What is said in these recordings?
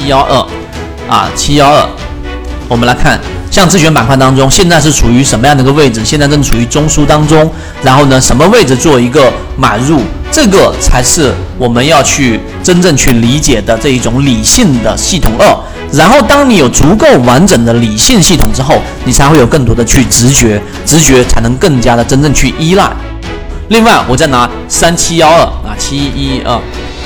七幺二啊七幺二，我们来看，像自选板块当中，现在是处于什么样的一个位置？现在正处于中枢当中，然后呢，什么位置做一个买入？这个才是我们要去真正去理解的这一种理性的系统二。然后，当你有足够完整的理性系统之后，你才会有更多的去直觉，直觉才能更加的真正去依赖。另外，我再拿三七幺二啊七一二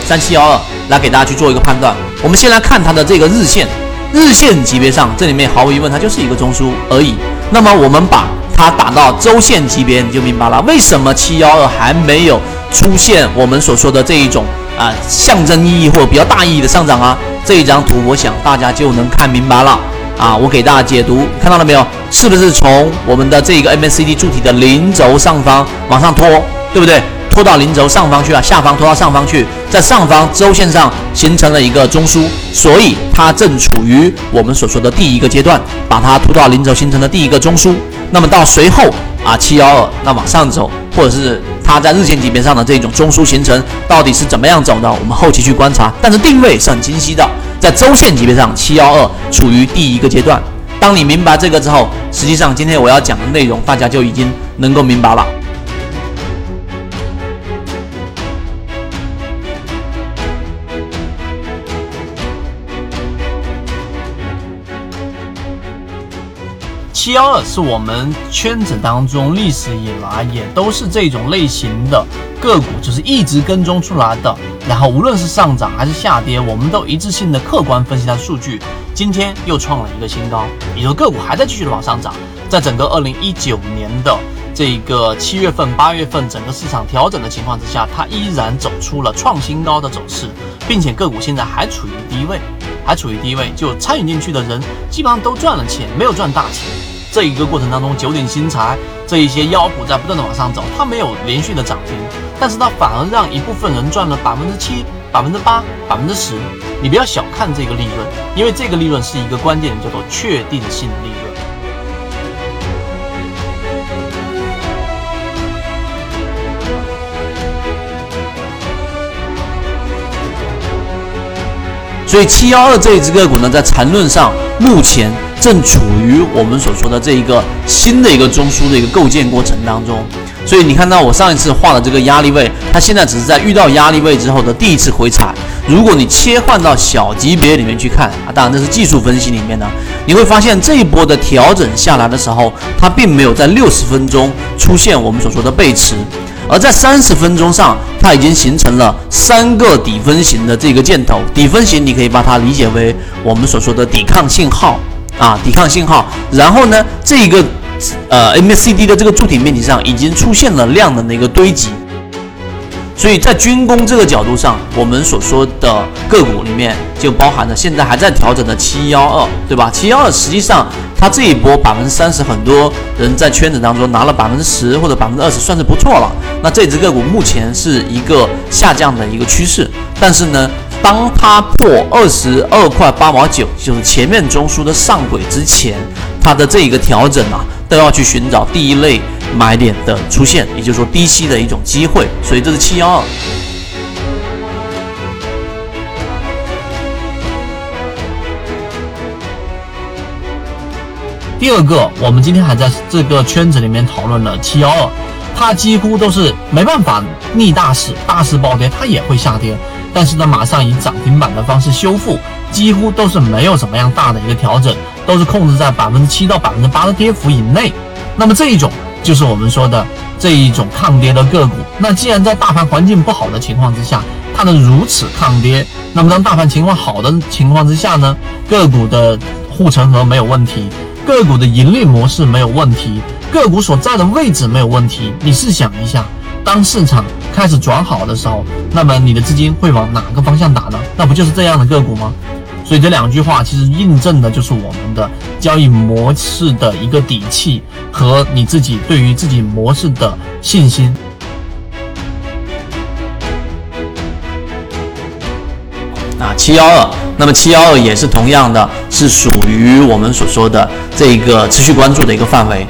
三七幺二来给大家去做一个判断。我们先来看它的这个日线，日线级别上，这里面毫无疑问它就是一个中枢而已。那么我们把它打到周线级别，你就明白了为什么七幺二还没有出现我们所说的这一种啊象征意义或者比较大意义的上涨啊。这一张图，我想大家就能看明白了啊！我给大家解读，看到了没有？是不是从我们的这个 MACD 柱体的零轴上方往上拖，对不对？拖到零轴上方去了，下方拖到上方去，在上方周线上形成了一个中枢，所以它正处于我们所说的第一个阶段，把它拖到零轴形成的第一个中枢。那么到随后啊，七幺二那往上走，或者是。它在日线级别上的这种中枢形成到底是怎么样走的？我们后期去观察，但是定位是很清晰的。在周线级别上，七幺二处于第一个阶段。当你明白这个之后，实际上今天我要讲的内容，大家就已经能够明白了。七幺二是我们圈子当中历史以来也都是这种类型的个股，就是一直跟踪出来的。然后无论是上涨还是下跌，我们都一致性的客观分析它的数据。今天又创了一个新高，也就个股还在继续的往上涨。在整个二零一九年的这个七月份、八月份整个市场调整的情况之下，它依然走出了创新高的走势，并且个股现在还处于低位，还处于低位，就参与进去的人基本上都赚了钱，没有赚大钱。这一个过程当中，九鼎新材这一些妖股在不断的往上走，它没有连续的涨停，但是它反而让一部分人赚了百分之七、百分之八、百分之十。你不要小看这个利润，因为这个利润是一个关键，叫做确定性利润。所以七幺二这一只个股呢，在缠论上目前。正处于我们所说的这一个新的一个中枢的一个构建过程当中，所以你看到我上一次画的这个压力位，它现在只是在遇到压力位之后的第一次回踩。如果你切换到小级别里面去看啊，当然这是技术分析里面的，你会发现这一波的调整下来的时候，它并没有在六十分钟出现我们所说的背驰，而在三十分钟上，它已经形成了三个底分型的这个箭头。底分型你可以把它理解为我们所说的抵抗信号。啊，抵抗信号，然后呢，这一个呃 MACD 的这个柱体面积上已经出现了量能的一个堆积，所以在军工这个角度上，我们所说的个股里面就包含着现在还在调整的七幺二，对吧？七幺二实际上它这一波百分之三十，很多人在圈子当中拿了百分之十或者百分之二十，算是不错了。那这只个股目前是一个下降的一个趋势，但是呢。当它破二十二块八毛九，就是前面中枢的上轨之前，它的这一个调整啊，都要去寻找第一类买点的出现，也就是说低吸的一种机会。所以这是七幺二。第二个，我们今天还在这个圈子里面讨论了七幺二，它几乎都是没办法逆大势，大势暴跌它也会下跌。但是呢，马上以涨停板的方式修复，几乎都是没有什么样大的一个调整，都是控制在百分之七到百分之八的跌幅以内。那么这一种就是我们说的这一种抗跌的个股。那既然在大盘环境不好的情况之下，它能如此抗跌，那么当大盘情况好的情况之下呢，个股的护城河没有问题，个股的盈利模式没有问题，个股所在的位置没有问题。你试想一下。当市场开始转好的时候，那么你的资金会往哪个方向打呢？那不就是这样的个股吗？所以这两句话其实印证的就是我们的交易模式的一个底气和你自己对于自己模式的信心。啊，七幺二，那么七幺二也是同样的，是属于我们所说的这个持续关注的一个范围。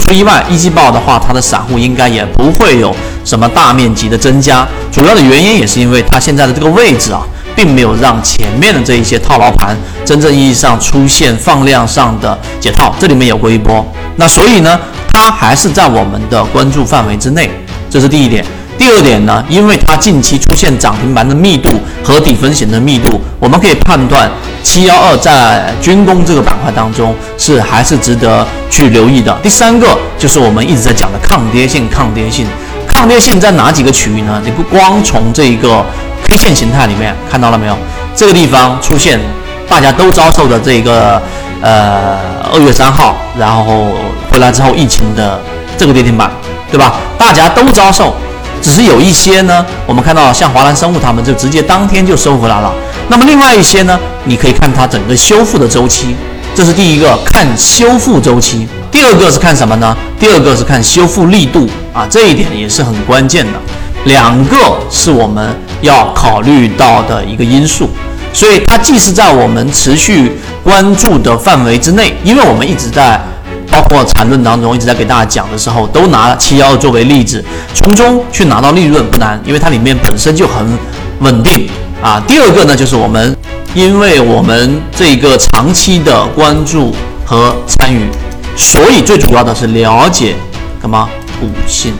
不意外，一季报的话，它的散户应该也不会有什么大面积的增加。主要的原因也是因为它现在的这个位置啊。并没有让前面的这一些套牢盘真正意义上出现放量上的解套，这里面有过一波，那所以呢，它还是在我们的关注范围之内，这是第一点。第二点呢，因为它近期出现涨停板的密度和底分型的密度，我们可以判断七幺二在军工这个板块当中是还是值得去留意的。第三个就是我们一直在讲的抗跌性，抗跌性，抗跌性在哪几个区域呢？你不光从这一个 K 线形态里面看到了没有？这个地方出现大家都遭受的这个呃二月三号，然后回来之后疫情的这个跌停板，对吧？大家都遭受。只是有一些呢，我们看到像华南生物，他们就直接当天就收回来了。那么另外一些呢，你可以看它整个修复的周期，这是第一个看修复周期。第二个是看什么呢？第二个是看修复力度啊，这一点也是很关键的。两个是我们要考虑到的一个因素，所以它既是在我们持续关注的范围之内，因为我们一直在。包括缠论当中一直在给大家讲的时候，都拿七幺作为例子，从中去拿到利润不难，因为它里面本身就很稳定啊。第二个呢，就是我们因为我们这个长期的关注和参与，所以最主要的是了解什么股性，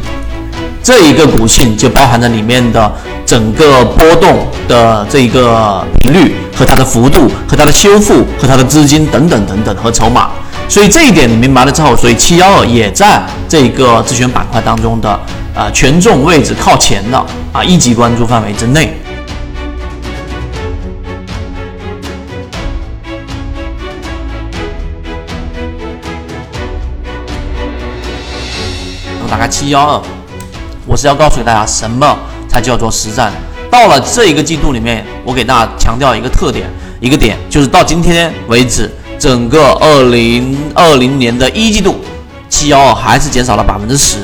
这一个股性就包含着里面的整个波动的这个频率和它的幅度和它的修复和它的资金等等等等和筹码。所以这一点你明白了之后，所以七幺二也在这个自选板块当中的啊权重位置靠前的啊一级关注范围之内。我打开七幺二，我是要告诉大家什么才叫做实战。到了这一个季度里面，我给大家强调一个特点，一个点就是到今天为止。整个二零二零年的一季度，七幺二还是减少了百分之十。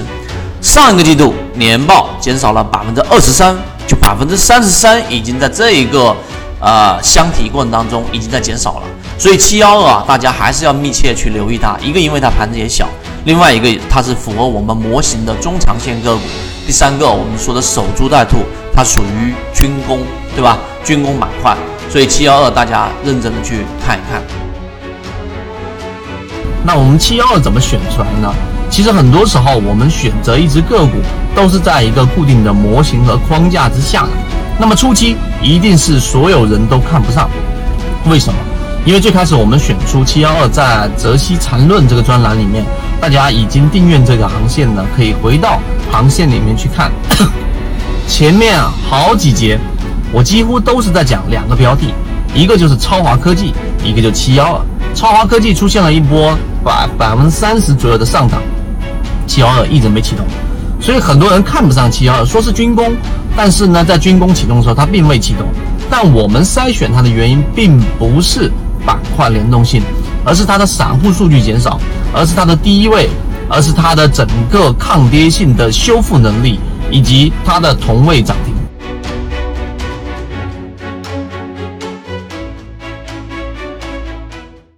上一个季度年报减少了百分之二十三，就百分之三十三已经在这一个呃箱体过程当中已经在减少了。所以七幺二啊，大家还是要密切去留意它。一个因为它盘子也小，另外一个它是符合我们模型的中长线个股。第三个我们说的守株待兔，它属于军工，对吧？军工板块。所以七幺二大家认真的去看一看。那我们七幺二怎么选出来呢？其实很多时候我们选择一只个股都是在一个固定的模型和框架之下。那么初期一定是所有人都看不上，为什么？因为最开始我们选出七幺二在泽西缠论这个专栏里面，大家已经订阅这个航线呢，可以回到航线里面去看。前面好几节，我几乎都是在讲两个标的，一个就是超华科技，一个就七幺二。超华科技出现了一波。百百分之三十左右的上涨，七幺二一直没启动，所以很多人看不上七幺二，说是军工，但是呢，在军工启动的时候它并未启动。但我们筛选它的原因并不是板块联动性，而是它的散户数据减少，而是它的低位，而是它的整个抗跌性的修复能力，以及它的同位涨停。